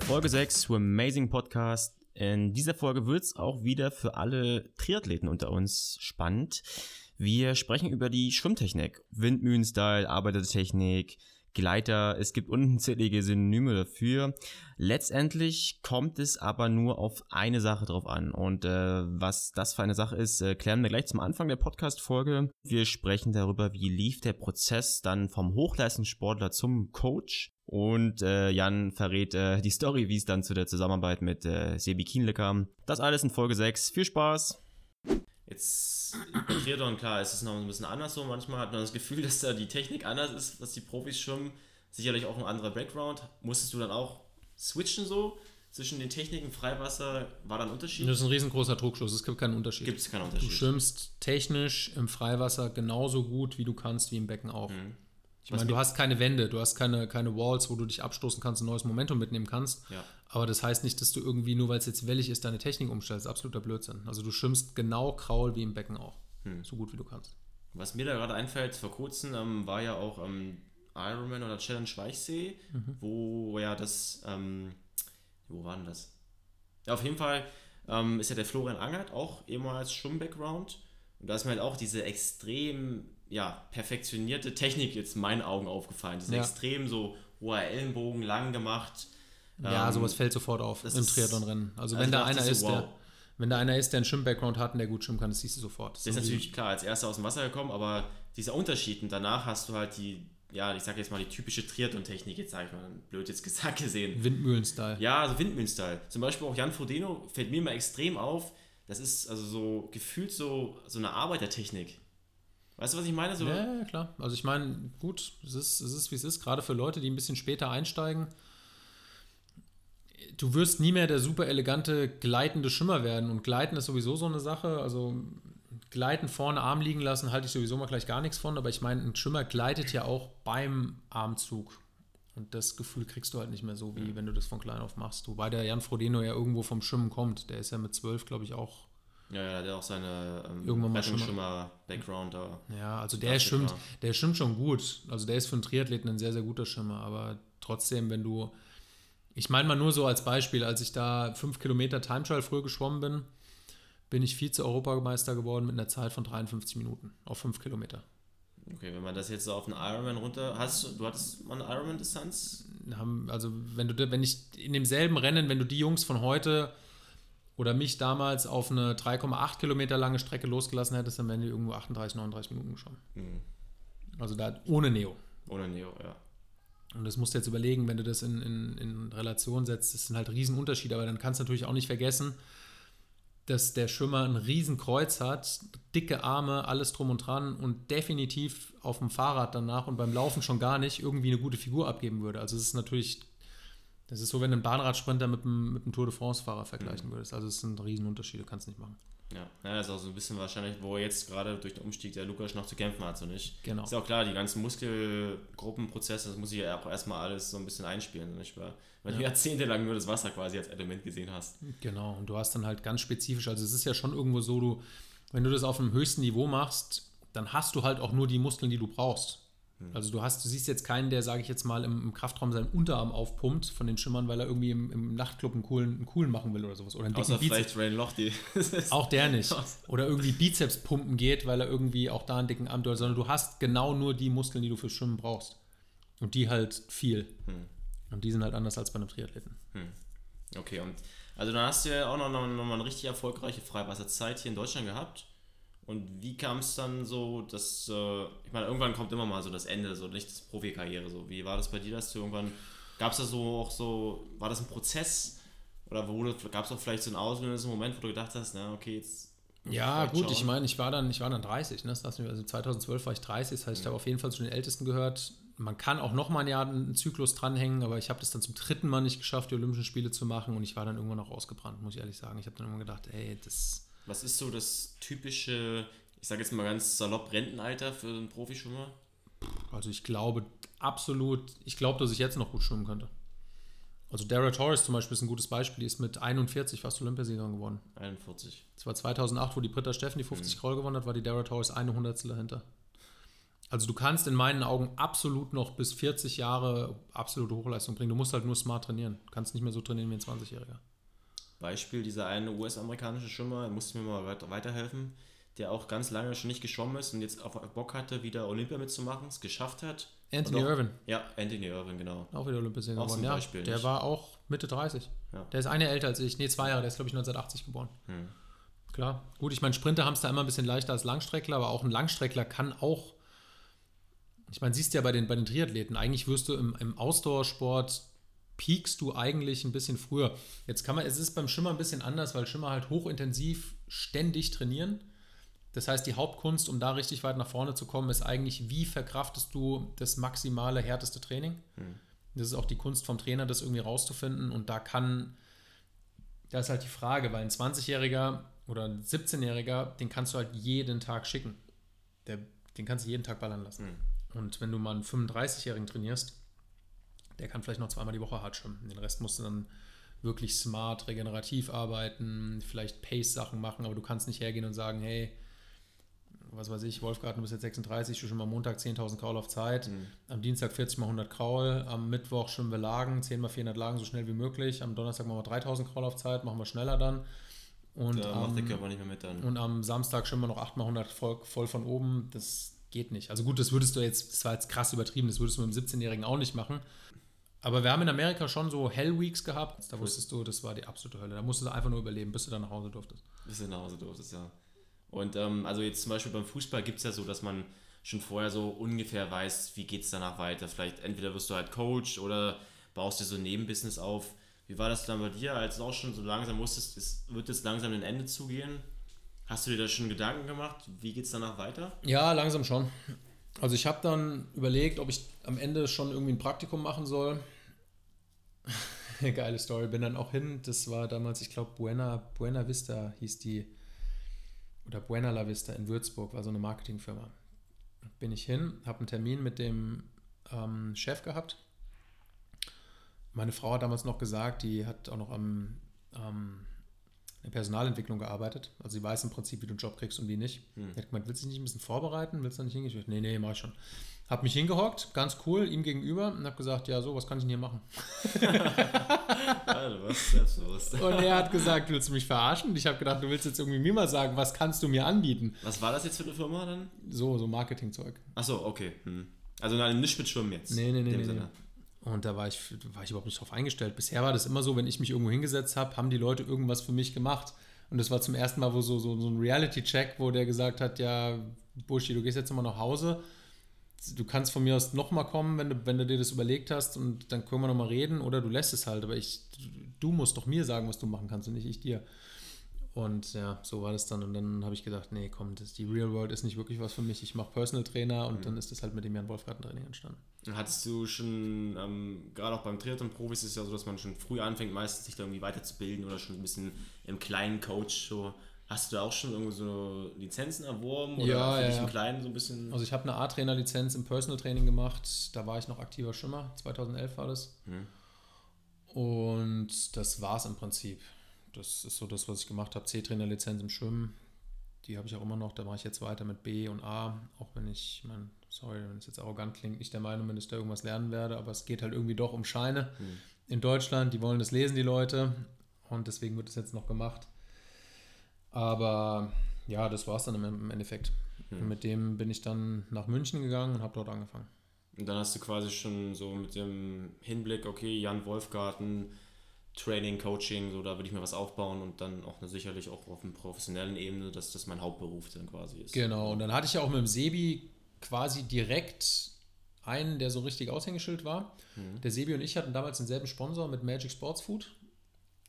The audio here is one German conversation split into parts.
Folge 6 zu Amazing Podcast. In dieser Folge wird es auch wieder für alle Triathleten unter uns spannend. Wir sprechen über die Schwimmtechnik, Windmühlenstyle, Arbeitertechnik, Gleiter. Es gibt unzählige Synonyme dafür. Letztendlich kommt es aber nur auf eine Sache drauf an. Und äh, was das für eine Sache ist, äh, klären wir gleich zum Anfang der Podcast-Folge. Wir sprechen darüber, wie lief der Prozess dann vom Hochleistungssportler zum Coach. Und äh, Jan verrät äh, die Story, wie es dann zu der Zusammenarbeit mit äh, Sebi Kienle kam. Das alles in Folge 6. Viel Spaß! Jetzt bei Triathlon, klar, ist es noch ein bisschen anders so. Manchmal hat man das Gefühl, dass da die Technik anders ist, was die Profis schwimmen. Sicherlich auch ein anderer Background. Musstest du dann auch switchen so zwischen den Techniken? Freiwasser war dann ein Unterschied? Das ist ein riesengroßer Druckschluss. Es gibt keinen Unterschied. Gibt es keinen Unterschied. Du schwimmst technisch im Freiwasser genauso gut, wie du kannst, wie im Becken auch. Mhm. Ich meine, du hast keine Wände, du hast keine, keine Walls, wo du dich abstoßen kannst, ein neues Momentum mitnehmen kannst. Ja. Aber das heißt nicht, dass du irgendwie, nur weil es jetzt wellig ist, deine Technik umstellst. Absoluter Blödsinn. Also du schwimmst genau kraul wie im Becken auch. Hm. So gut wie du kannst. Was mir da gerade einfällt, vor kurzem ähm, war ja auch ähm, Ironman oder Challenge Weichsee, mhm. wo ja das, ähm, wo war denn das? Ja, auf jeden Fall ähm, ist ja der Florian Angert auch ehemals Schwimm-Background. Und da ist mir halt auch diese extrem ja, perfektionierte Technik jetzt in meinen Augen aufgefallen. Das ist ja. extrem so hoher Ellenbogen, lang gemacht. Ja, ähm, sowas fällt sofort auf im Triathlonrennen. Also, also wenn da einer ist, so, wow. der, wenn da einer ist, der einen Schwimm-Background hat und der gut schwimmen kann, das siehst du sofort. Das, das ist natürlich klar, als erster aus dem Wasser gekommen, aber dieser Unterschied und danach hast du halt die, ja, ich sag jetzt mal die typische Triathlon-Technik, jetzt sage ich mal, blöd jetzt gesagt gesehen. Windmühlen-Style. Ja, also Windmühlen-Style. Zum Beispiel auch Jan Frodeno fällt mir mal extrem auf, das ist also so gefühlt so, so eine Arbeitertechnik. Weißt du, was ich meine? So ja, ja, klar. Also ich meine, gut, es ist, es ist, wie es ist, gerade für Leute, die ein bisschen später einsteigen. Du wirst nie mehr der super elegante, gleitende Schimmer werden. Und Gleiten ist sowieso so eine Sache. Also Gleiten vorne Arm liegen lassen, halte ich sowieso mal gleich gar nichts von. Aber ich meine, ein Schimmer gleitet ja auch beim Armzug. Und das Gefühl kriegst du halt nicht mehr so, wie mhm. wenn du das von klein auf machst. Wobei der Jan Frodeno ja irgendwo vom Schwimmen kommt. Der ist ja mit zwölf, glaube ich, auch ja, ja, der hat auch seine ähm, Irgendwann mal Schimmer-Background da. Ja, also der schwimmt, der schwimmt schon gut. Also der ist für einen Triathleten ein sehr, sehr guter Schimmer. Aber trotzdem, wenn du. Ich meine mal nur so als Beispiel, als ich da fünf Kilometer Time Trial früher geschwommen bin, bin ich Vize-Europameister geworden mit einer Zeit von 53 Minuten auf fünf Kilometer. Okay, wenn man das jetzt so auf einen Ironman runter. Hast du, du hattest mal eine Ironman-Distanz? Also, wenn du, wenn ich in demselben Rennen, wenn du die Jungs von heute oder mich damals auf eine 3,8 Kilometer lange Strecke losgelassen hättest, dann wären die irgendwo 38, 39 Minuten schon. Mhm. Also da ohne Neo. Ohne Neo, ja. Und das musst du jetzt überlegen, wenn du das in, in, in Relation setzt, das sind halt Riesenunterschiede, aber dann kannst du natürlich auch nicht vergessen, dass der Schwimmer ein Riesenkreuz hat, dicke Arme, alles drum und dran und definitiv auf dem Fahrrad danach und beim Laufen schon gar nicht irgendwie eine gute Figur abgeben würde. Also es ist natürlich das ist so, wenn du einen Bahnradsprinter mit einem, mit einem Tour de France-Fahrer vergleichen mhm. würdest. Also es sind Riesenunterschiede, kannst du nicht machen. Ja. ja, das ist auch so ein bisschen wahrscheinlich, wo jetzt gerade durch den Umstieg der Lukas noch zu kämpfen hat, so nicht. Genau. Ist auch klar, die ganzen Muskelgruppenprozesse, das muss ich ja auch erstmal alles so ein bisschen einspielen, nicht wahr? Weil ja. du jahrzehntelang nur das Wasser quasi als Element gesehen hast. Genau, und du hast dann halt ganz spezifisch, also es ist ja schon irgendwo so, du, wenn du das auf einem höchsten Niveau machst, dann hast du halt auch nur die Muskeln, die du brauchst. Hm. Also du hast, du siehst jetzt keinen, der, sage ich jetzt mal, im, im, Kraftraum seinen Unterarm aufpumpt von den Schimmern, weil er irgendwie im, im Nachtclub einen coolen, einen coolen machen will oder sowas. Oder einen Außer vielleicht Rain Lochte. auch der nicht. Oder irgendwie Bizeps pumpen geht, weil er irgendwie auch da einen dicken Arm hat, sondern du hast genau nur die Muskeln, die du fürs Schwimmen brauchst. Und die halt viel. Hm. Und die sind halt anders als bei einem Triathleten. Hm. Okay, und also dann hast du ja auch noch, noch, noch mal eine richtig erfolgreiche Freiwasserzeit hier in Deutschland gehabt. Und wie kam es dann so, dass, äh, ich meine, irgendwann kommt immer mal so das Ende, so nicht das Profikarriere, so. Wie war das bei dir, dass du irgendwann, gab es da so auch so, war das ein Prozess? Oder gab es auch vielleicht so einen auslösenden Moment, wo du gedacht hast, na, okay, jetzt. Ja, gut, schauen. ich meine, ich war dann, ich war dann 30, ne? also 2012 war ich 30, das heißt, ich habe auf jeden Fall zu den Ältesten gehört. Man kann auch noch mal ein Jahr einen Zyklus dranhängen, aber ich habe das dann zum dritten Mal nicht geschafft, die Olympischen Spiele zu machen und ich war dann irgendwann noch ausgebrannt, muss ich ehrlich sagen. Ich habe dann immer gedacht, ey, das was ist so das typische, ich sage jetzt mal ganz salopp, Rentenalter für einen Profischwimmer? Also ich glaube absolut, ich glaube, dass ich jetzt noch gut schwimmen könnte. Also Dara Torres zum Beispiel ist ein gutes Beispiel, die ist mit 41 fast Olympiasiegerin geworden. 41. Das war 2008, wo die Britta Steffen die 50 mhm. Kroll gewonnen hat, war die Dara Torres eine Hundertstel dahinter. Also du kannst in meinen Augen absolut noch bis 40 Jahre absolute Hochleistung bringen. Du musst halt nur smart trainieren. Du kannst nicht mehr so trainieren wie ein 20-Jähriger. Beispiel, dieser eine US-amerikanische Schwimmer, musste mir mal weiterhelfen, der auch ganz lange schon nicht geschwommen ist und jetzt auf Bock hatte, wieder Olympia mitzumachen, es geschafft hat. Anthony auch, Irvin. Ja, Anthony Irvin, genau. Auch wieder Olympiasieger geworden. ein Ja, Beispiel, der nicht? war auch Mitte 30. Ja. Der ist eine älter als ich. Nee, zwei Jahre. Der ist, glaube ich, 1980 geboren. Hm. Klar. Gut, ich meine, Sprinter haben es da immer ein bisschen leichter als Langstreckler, aber auch ein Langstreckler kann auch. Ich meine, siehst du ja bei den, bei den Triathleten, eigentlich wirst du im, im Ausdauersport peakst du eigentlich ein bisschen früher. Jetzt kann man, es ist beim Schimmer ein bisschen anders, weil Schimmer halt hochintensiv ständig trainieren. Das heißt, die Hauptkunst, um da richtig weit nach vorne zu kommen, ist eigentlich, wie verkraftest du das maximale, härteste Training. Das ist auch die Kunst vom Trainer, das irgendwie rauszufinden. Und da kann, da ist halt die Frage, weil ein 20-Jähriger oder ein 17-Jähriger, den kannst du halt jeden Tag schicken. Der, den kannst du jeden Tag ballern lassen. Und wenn du mal einen 35-Jährigen trainierst, der kann vielleicht noch zweimal die Woche hart schwimmen. Den Rest musst du dann wirklich smart, regenerativ arbeiten, vielleicht Pace-Sachen machen, aber du kannst nicht hergehen und sagen, hey, was weiß ich, Wolfgart, du bist jetzt 36, du schwimmst am Montag 10.000 Kraul auf Zeit, am Dienstag 40 mal 100 Kraul, am Mittwoch schwimmen wir Lagen, 10 mal 400 Lagen so schnell wie möglich, am Donnerstag machen wir 3.000 Kraul auf Zeit, machen wir schneller dann. Und, Da macht der am, Körper nicht mehr mit dann. und am Samstag schwimmen wir noch 8 mal 100 voll, voll von oben, das geht nicht. Also gut, das würdest du jetzt, das war jetzt krass übertrieben, das würdest du mit einem 17-Jährigen auch nicht machen. Aber wir haben in Amerika schon so Hell Weeks gehabt. Da wusstest du, das war die absolute Hölle. Da musstest du einfach nur überleben, bis du dann nach Hause durftest. Bis du nach Hause durftest, ja. Und ähm, also jetzt zum Beispiel beim Fußball gibt es ja so, dass man schon vorher so ungefähr weiß, wie geht es danach weiter. Vielleicht entweder wirst du halt Coach oder baust dir so ein Nebenbusiness auf. Wie war das dann bei dir, als du auch schon so langsam wusstest, es wird jetzt langsam ein Ende zugehen? Hast du dir da schon Gedanken gemacht? Wie geht es danach weiter? Ja, langsam schon. Also ich habe dann überlegt, ob ich am Ende schon irgendwie ein Praktikum machen soll. Geile Story. Bin dann auch hin. Das war damals, ich glaube, Buena, Buena Vista hieß die. Oder Buena La Vista in Würzburg, war so eine Marketingfirma. Bin ich hin, habe einen Termin mit dem ähm, Chef gehabt. Meine Frau hat damals noch gesagt, die hat auch noch am, der Personalentwicklung gearbeitet. Also sie weiß im Prinzip, wie du einen Job kriegst und wie nicht. Hm. Die hat gemeint, willst du dich nicht ein bisschen vorbereiten? Willst du nicht hingehen? Ich dachte, nee, nee, mach ich schon. Hab mich hingehockt, ganz cool, ihm gegenüber und hab gesagt, ja, so, was kann ich denn hier machen? Du warst selbstbewusst. Und er hat gesagt, willst du mich verarschen? Und ich habe gedacht, du willst jetzt irgendwie mir mal sagen, was kannst du mir anbieten? Was war das jetzt für eine Firma dann? So, so Marketingzeug. Achso, okay. Hm. Also nein, nicht mit Schwimmen jetzt. Nee, nee, nee, nee, Sinne. Und da war ich, war ich überhaupt nicht drauf eingestellt. Bisher war das immer so, wenn ich mich irgendwo hingesetzt habe, haben die Leute irgendwas für mich gemacht. Und das war zum ersten Mal, wo so, so, so ein Reality-Check, wo der gesagt hat, ja, Buschi, du gehst jetzt immer nach Hause. Du kannst von mir aus nochmal kommen, wenn du, wenn du dir das überlegt hast und dann können wir nochmal reden oder du lässt es halt. Aber ich, du musst doch mir sagen, was du machen kannst und nicht ich dir. Und ja, so war das dann. Und dann habe ich gedacht, nee, komm, das, die Real World ist nicht wirklich was für mich. Ich mache Personal Trainer und dann ist das halt mit dem Jan Wolfgarten Training entstanden. Hattest du schon, ähm, gerade auch beim Triathlon-Profis ist es ja so, dass man schon früh anfängt, meistens sich da irgendwie weiterzubilden oder schon ein bisschen im kleinen Coach so. Hast du da auch schon irgendwie so Lizenzen erworben oder Ja, für ja, dich im Kleinen so ein bisschen? Also ich habe eine A-Trainer-Lizenz im Personal Training gemacht. Da war ich noch aktiver Schwimmer. 2011 war das. Hm. Und das war es im Prinzip. Das ist so das, was ich gemacht habe. C-Trainer-Lizenz im Schwimmen. Die habe ich auch immer noch. Da mache ich jetzt weiter mit B und A. Auch wenn ich, ich mein, sorry, wenn es jetzt arrogant klingt, nicht der Meinung bin, dass ich da irgendwas lernen werde. Aber es geht halt irgendwie doch um Scheine Hm. in Deutschland. Die wollen das lesen, die Leute. Und deswegen wird es jetzt noch gemacht. Aber ja, das war es dann im, Endeffekt. Hm. Und mit dem bin ich dann nach München gegangen und habe dort angefangen. Und dann hast du quasi schon so mit dem Hinblick, okay, Jan Wolfgarten, Training, Coaching, so da würde ich mir was aufbauen und dann auch sicherlich auch auf einer professionellen Ebene, dass das mein Hauptberuf dann quasi ist. Genau, und dann hatte ich ja auch mit dem Sebi quasi direkt einen, der so richtig Aushängeschild war. Mhm. Der Sebi und ich hatten damals denselben Sponsor mit Magic Sports Food.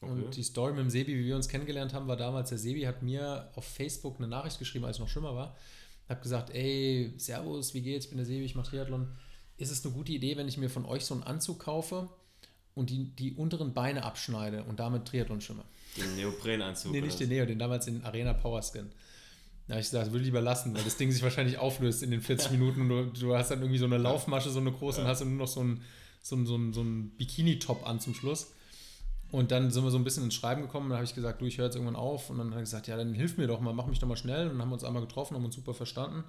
Okay. Und die Story mit dem Sebi, wie wir uns kennengelernt haben, war damals, der Sebi hat mir auf Facebook eine Nachricht geschrieben, als ich noch Schwimmer war. Hab gesagt, ey, Servus, wie geht's? Ich bin der Sebi, ich mache Triathlon. Ist es eine gute Idee, wenn ich mir von euch so einen Anzug kaufe und die, die unteren Beine abschneide und damit Triathlon schwimme? Den Neoprenanzug. Nee, nicht den Neo, den damals in Arena Power Skin. Da habe ich gesagt, das würde ich lieber lassen, weil das Ding sich wahrscheinlich auflöst in den 40 Minuten und du, du hast dann irgendwie so eine Laufmasche, so eine große, und hast dann nur noch so ein, so ein, so ein, so ein Bikini-Top an zum Schluss. Und dann sind wir so ein bisschen ins Schreiben gekommen. Dann habe ich gesagt, du, ich höre jetzt irgendwann auf. Und dann hat er gesagt, ja, dann hilf mir doch mal, mach mich doch mal schnell. Und dann haben wir uns einmal getroffen, haben uns super verstanden.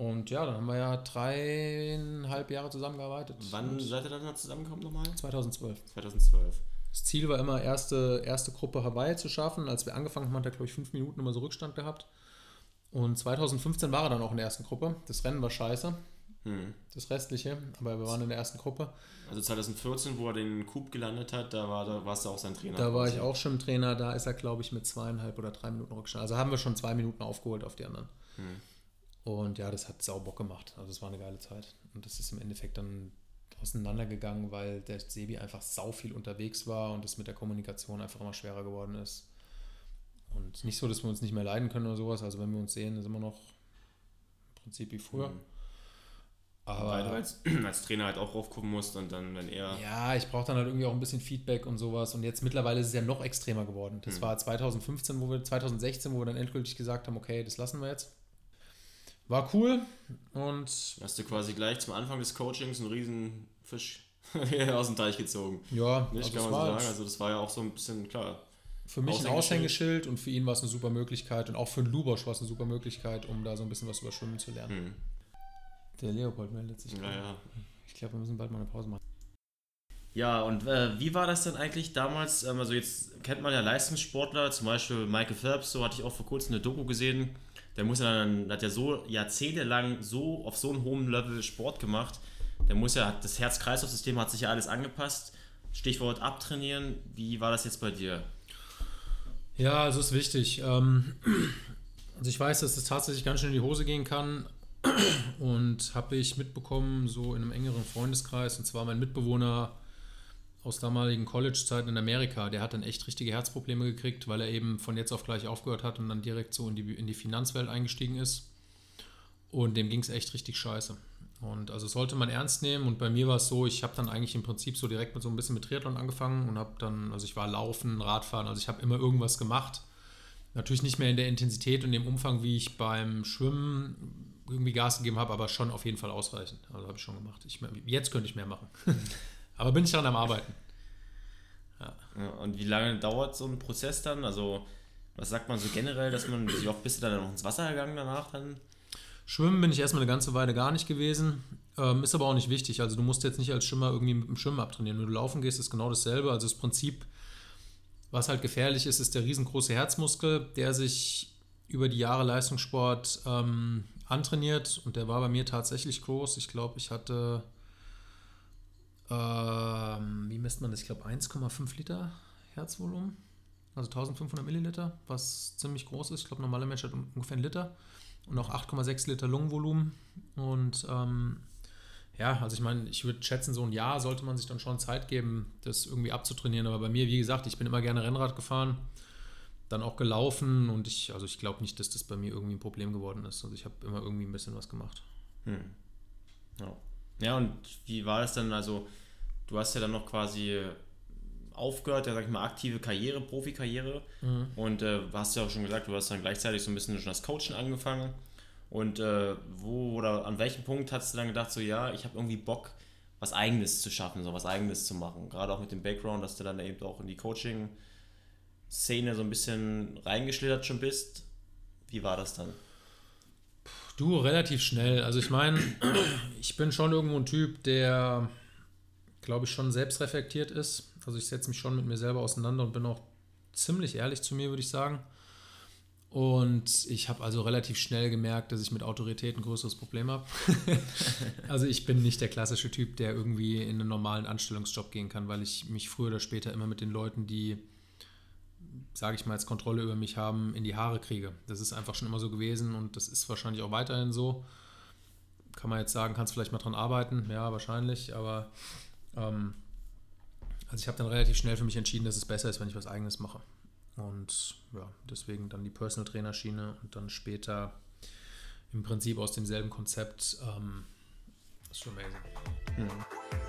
Und ja, dann haben wir ja dreieinhalb Jahre zusammengearbeitet. Wann seid ihr dann zusammengekommen nochmal? 2012. 2012. Das Ziel war immer, erste, erste Gruppe Hawaii zu schaffen. Als wir angefangen haben, hat er, glaube ich, fünf Minuten immer so Rückstand gehabt. Und 2015 war er dann auch in der ersten Gruppe. Das Rennen war scheiße. Hm. Das restliche, aber wir waren in der ersten Gruppe. Also 2014, wo er den Coup gelandet hat, da, war, da warst du auch sein Trainer. Da war ich auch schon Trainer, da ist er, glaube ich, mit zweieinhalb oder drei Minuten Rückstand. Also haben wir schon zwei Minuten aufgeholt auf die anderen. Hm. Und ja, das hat sau Bock gemacht. Also es war eine geile Zeit. Und das ist im Endeffekt dann auseinandergegangen, weil der Sebi einfach sau viel unterwegs war und es mit der Kommunikation einfach immer schwerer geworden ist. Und nicht so, dass wir uns nicht mehr leiden können oder sowas. Also wenn wir uns sehen, ist immer noch im Prinzip wie früher. Mhm. Aber weil du als, als Trainer halt auch raufgucken musst und dann, wenn er. Ja, ich brauche dann halt irgendwie auch ein bisschen Feedback und sowas. Und jetzt mittlerweile ist es ja noch extremer geworden. Das mhm. war 2015, wo wir, 2016, wo wir dann endgültig gesagt haben, okay, das lassen wir jetzt. War cool und. Hast du quasi gleich zum Anfang des Coachings einen riesen Fisch aus dem Teich gezogen. Ja, nicht also kann man so sagen. Also das war ja auch so ein bisschen klar. Für mich ein Aushängeschild und für ihn war es eine super Möglichkeit und auch für den Lubosch war es eine super Möglichkeit, um da so ein bisschen was über Schwimmen zu lernen. Hm. Der Leopold meldet sich. Ja, ja. Ich glaube, wir müssen bald mal eine Pause machen. Ja, und äh, wie war das denn eigentlich damals? Ähm, also jetzt kennt man ja Leistungssportler, zum Beispiel Michael Phelps, so hatte ich auch vor kurzem eine Doku gesehen der muss ja dann, hat ja so jahrzehntelang so auf so einem hohen Level Sport gemacht. Der muss ja, das Herz-Kreislauf-System hat sich ja alles angepasst. Stichwort abtrainieren. Wie war das jetzt bei dir? Ja, also ist wichtig. Ähm, also ich weiß, dass es tatsächlich ganz schön in die Hose gehen kann. Und habe ich mitbekommen, so in einem engeren Freundeskreis, und zwar mein Mitbewohner aus damaligen College-Zeiten in Amerika, der hat dann echt richtige Herzprobleme gekriegt, weil er eben von jetzt auf gleich aufgehört hat und dann direkt so in die, in die Finanzwelt eingestiegen ist. Und dem ging es echt richtig scheiße. Und also sollte man ernst nehmen. Und bei mir war es so, ich habe dann eigentlich im Prinzip so direkt mit so ein bisschen mit Triathlon angefangen und habe dann, also ich war Laufen, Radfahren, also ich habe immer irgendwas gemacht. Natürlich nicht mehr in der Intensität und dem Umfang, wie ich beim Schwimmen irgendwie Gas gegeben habe, aber schon auf jeden Fall ausreichend. Also habe ich schon gemacht. Ich, jetzt könnte ich mehr machen. Aber bin ich daran am Arbeiten. Ja. ja. Und wie lange dauert so ein Prozess dann? Also, was sagt man so generell, dass man, wie oft bist du dann noch ins Wasser gegangen danach dann? Schwimmen bin ich erstmal eine ganze Weile gar nicht gewesen. Ähm, ist aber auch nicht wichtig. Also, du musst jetzt nicht als Schwimmer irgendwie mit dem Schwimmen abtrainieren. Wenn du laufen gehst, ist genau dasselbe. Also, das Prinzip, was halt gefährlich ist, ist der riesengroße Herzmuskel, der sich über die Jahre Leistungssport ähm, antrainiert. Und der war bei mir tatsächlich groß. Ich glaube, ich hatte ähm, wie misst man das? Ich glaube 1,5 Liter Herzvolumen. Also 1500 Milliliter, was ziemlich groß ist. Ich glaube, normaler Mensch hat ungefähr einen Liter. Und auch 8,6 Liter Lungenvolumen. Und ähm, ja, also ich meine, ich würde schätzen, so ein Jahr sollte man sich dann schon Zeit geben, das irgendwie abzutrainieren. Aber bei mir, wie gesagt, ich bin immer gerne Rennrad gefahren, dann auch gelaufen und ich, also ich glaube nicht, dass das bei mir irgendwie ein Problem geworden ist. Also ich habe immer irgendwie ein bisschen was gemacht. Hm. Ja. Ja, und wie war das dann? Also, du hast ja dann noch quasi aufgehört, ja, sag ich mal, aktive Karriere, Profikarriere. Mhm. Und äh, hast ja auch schon gesagt, du hast dann gleichzeitig so ein bisschen schon das Coaching angefangen. Und äh, wo oder an welchem Punkt hast du dann gedacht, so ja, ich habe irgendwie Bock, was Eigenes zu schaffen, so was Eigenes zu machen? Gerade auch mit dem Background, dass du dann eben auch in die Coaching-Szene so ein bisschen reingeschlittert schon bist. Wie war das dann? Du, relativ schnell. Also ich meine, ich bin schon irgendwo ein Typ, der, glaube ich, schon selbst reflektiert ist. Also ich setze mich schon mit mir selber auseinander und bin auch ziemlich ehrlich zu mir, würde ich sagen. Und ich habe also relativ schnell gemerkt, dass ich mit Autorität ein größeres Problem habe. also ich bin nicht der klassische Typ, der irgendwie in einen normalen Anstellungsjob gehen kann, weil ich mich früher oder später immer mit den Leuten, die sage ich mal, jetzt Kontrolle über mich haben, in die Haare kriege. Das ist einfach schon immer so gewesen und das ist wahrscheinlich auch weiterhin so. Kann man jetzt sagen, kannst vielleicht mal dran arbeiten, ja, wahrscheinlich, aber ähm, also ich habe dann relativ schnell für mich entschieden, dass es besser ist, wenn ich was Eigenes mache. Und ja, deswegen dann die Personal Trainer Schiene und dann später im Prinzip aus demselben Konzept ähm, Amazing. Mhm.